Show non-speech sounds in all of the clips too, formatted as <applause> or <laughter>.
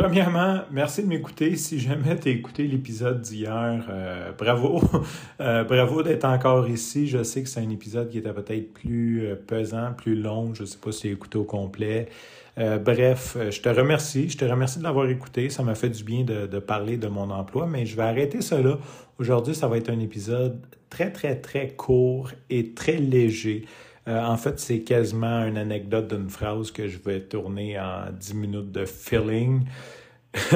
Premièrement, merci de m'écouter. Si jamais tu as écouté l'épisode d'hier, euh, bravo. <laughs> Euh, bravo d'être encore ici. Je sais que c'est un épisode qui était peut-être plus euh, pesant, plus long. Je ne sais pas si tu as écouté au complet. bref, je te remercie. Je te remercie de l'avoir écouté. Ça m'a fait du bien de, de, parler de mon emploi, mais je vais arrêter cela. Aujourd'hui, ça va être un épisode très, très, très court et très léger. En fait, c'est quasiment une anecdote d'une phrase que je vais tourner en 10 minutes de filling. <laughs>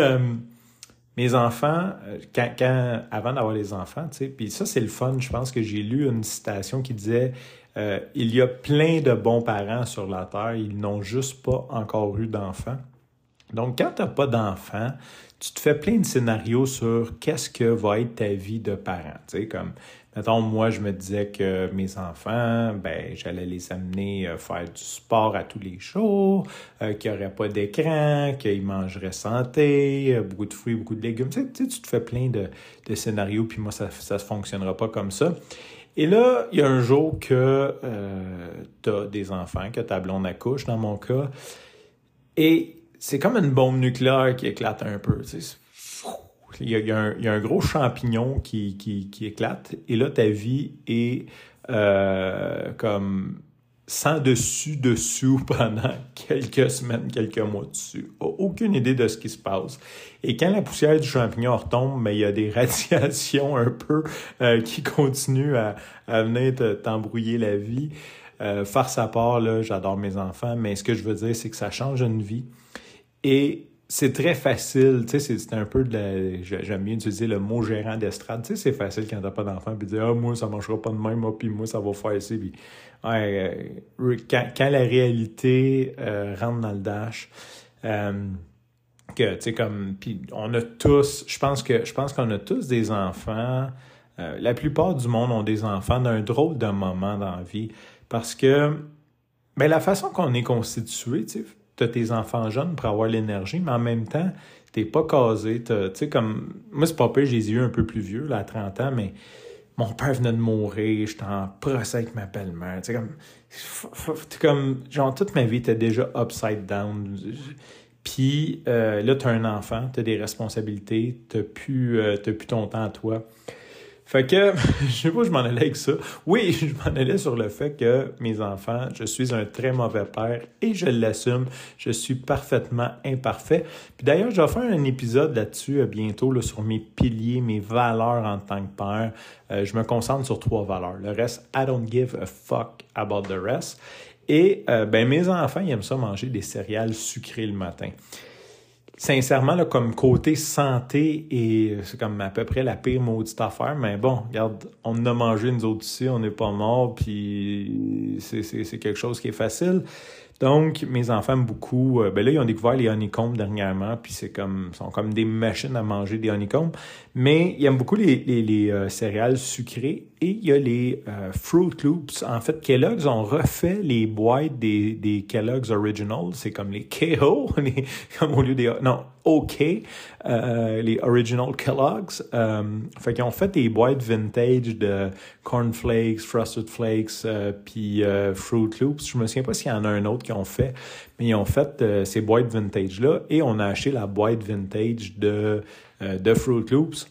mes enfants, quand, avant d'avoir les enfants, tu sais, puis ça, c'est le fun. Je pense que j'ai lu une citation qui disait euh, Il y a plein de bons parents sur la terre, ils n'ont juste pas encore eu d'enfants. Donc, quand tu n'as pas d'enfants, tu te fais plein de scénarios sur qu'est-ce que va être ta vie de parent. Tu sais, comme Mettons, moi, je me disais que mes enfants, ben, j'allais les amener euh, faire du sport à tous les jours, euh, qu'il n'y aurait pas d'écran, qu'ils mangeraient santé, euh, beaucoup de fruits, beaucoup de légumes. Tu, sais, tu te fais plein de, scénarios, puis moi, ça ne fonctionnera pas comme ça. Et là, il y a un jour que tu as des enfants, que ta blonde accouche, dans mon cas, et c'est comme une bombe nucléaire qui éclate un peu. Tu sais il y, a, un, gros champignon qui, éclate et là, ta vie est euh, comme sans dessus dessous <laughs> pendant quelques semaines, quelques mois dessus. Aucune idée de ce qui se passe. Et quand la poussière du champignon retombe, mais il y a des <laughs> radiations un peu euh, qui continuent à, venir t'embrouiller la vie. Euh, farce à part, j'adore mes enfants, mais ce que je veux dire, c'est que ça change une vie. Et c'est très facile, tu sais, c'est un peu de la, j'aime bien utiliser le mot gérant d'estrade, tu sais, c'est facile quand t'as pas d'enfant, puis dire, ah, moi, ça marchera pas de même, moi, puis moi, ça va faire ici, puis, ouais, euh, quand, quand, la réalité euh, rentre dans le dash, euh, que, tu sais, comme, puis on a tous, je pense que, je pense qu'on a tous des enfants, la plupart du monde ont des enfants d'un drôle de moment dans la vie, parce que, ben, la façon qu'on est constitué, tu sais, tu as tes enfants jeunes pour avoir l'énergie, mais en même temps, t'es pas casé. Tu sais, comme. Moi, c'est pas pire, j'ai eu un peu plus vieux, là, à 30 ans, mais mon père venait de mourir, j'étais en procès avec ma belle-mère. Tu sais, comme. comme. Genre, toute ma vie était déjà upside down. Puis euh, là, tu as un enfant, tu as des responsabilités, tu n'as plus, euh, plus ton temps à toi. Fait que, <laughs> je sais pas où je m'en allais avec ça. Oui, <laughs> je m'en allais sur le fait que mes enfants, je suis un très mauvais père et je l'assume. Je suis parfaitement imparfait. Puis d'ailleurs, je vais faire un épisode là-dessus euh, bientôt là, sur mes piliers, mes valeurs en tant que père. Euh, je me concentre sur trois valeurs. Le reste, I don't give a fuck about the rest. Et euh, ben, mes enfants, ils aiment ça manger des céréales sucrées le matin sincèrement, là, comme côté santé, et c'est comme à peu près la pire maudite affaire, mais bon, regarde, on a mangé nous autres ici, on n'est pas morts, puis c'est quelque chose qui est facile. Donc, mes enfants aiment beaucoup. Euh, ben là, ils ont découvert les honeycombs dernièrement, puis c'est comme, sont comme des machines à manger des honeycombs. Mais ils aiment beaucoup les, les, les euh, céréales sucrées et il y a les euh, Fruit Loops. En fait, Kellogg's ont refait les boîtes des, des Kellogg's Originals. C'est comme les KO, <laughs> comme au lieu des non OK, les Original Kellogg's. fait qu'ils ont fait des boîtes vintage de cornflakes, frosted flakes, puis Fruit Loops. Je me souviens pas s'il y en a un autre qui ont fait, mais ils ont fait euh, ces boîtes vintage-là et on a acheté la boîte vintage de, euh, de Fruit Loops.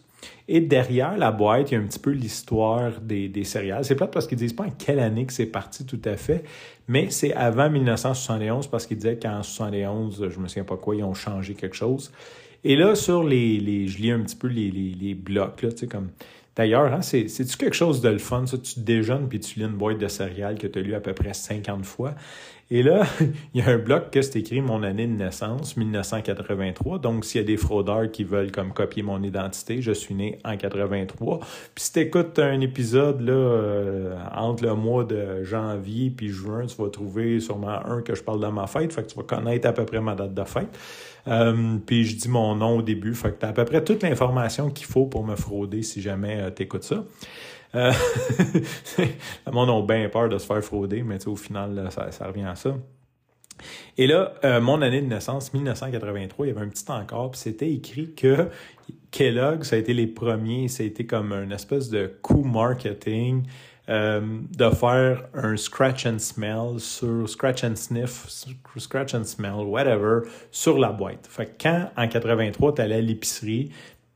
Et derrière la boîte, il y a un petit peu l'histoire des, des, céréales. C'est plate parce qu'ils disent pas en quelle année que c'est parti tout à fait, mais c'est avant 1971 parce qu'ils disaient qu'en 71, je me souviens pas quoi, ils ont changé quelque chose. Et là, sur les, les je lis un petit peu les, les, les blocs, là, tu sais, comme D'ailleurs, hein, c'est-tu quelque chose de le fun, ça? Tu déjeunes puis tu lis une boîte de céréales que tu as lu à peu près 50 fois. Et là, <laughs> il y a un bloc que c'est écrit mon année de naissance, 1983. Donc, s'il y a des fraudeurs qui veulent comme copier mon identité, je suis né en 83. Puis si tu écoutes un épisode là, euh, entre le mois de janvier puis juin, tu vas trouver sûrement un que je parle de ma fête. Fait que tu vas connaître à peu près ma date de fête. Euh, puis je dis mon nom au début. Fait que tu as à peu près toute l'information qu'il faut pour me frauder si jamais euh, tu écoutes ça. Euh, <laughs> le monde a bien peur de se faire frauder, mais au final, ça, revient à ça. Et là, euh, mon année de naissance, 1983, il y avait un petit encore, puis c'était écrit que Kellogg, ça a été les premiers, ça a été comme une espèce de coup marketing euh, de faire un scratch and smell sur scratch and sniff, scratch and smell, whatever, sur la boîte. Fait que quand en 83, tu allais à l'épicerie,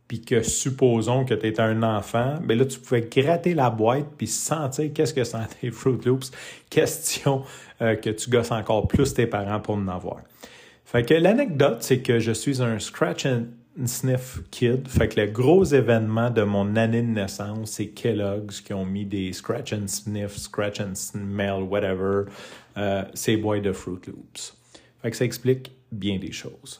puis que supposons que tu étais un enfant, ben là, tu pouvais gratter la boîte puis sentir qu'est-ce que sentait <laughs> Fruit Loops. Question euh, que tu gosses encore plus tes parents pour en avoir. Fait que l'anecdote, c'est que je suis un scratch and sniff kid. Fait que le gros événement de mon année de naissance, c'est Kellogg's qui ont mis des scratch and sniff, scratch and smell, whatever, euh, ces boîtes de Fruit Loops. Fait que ça explique bien des choses.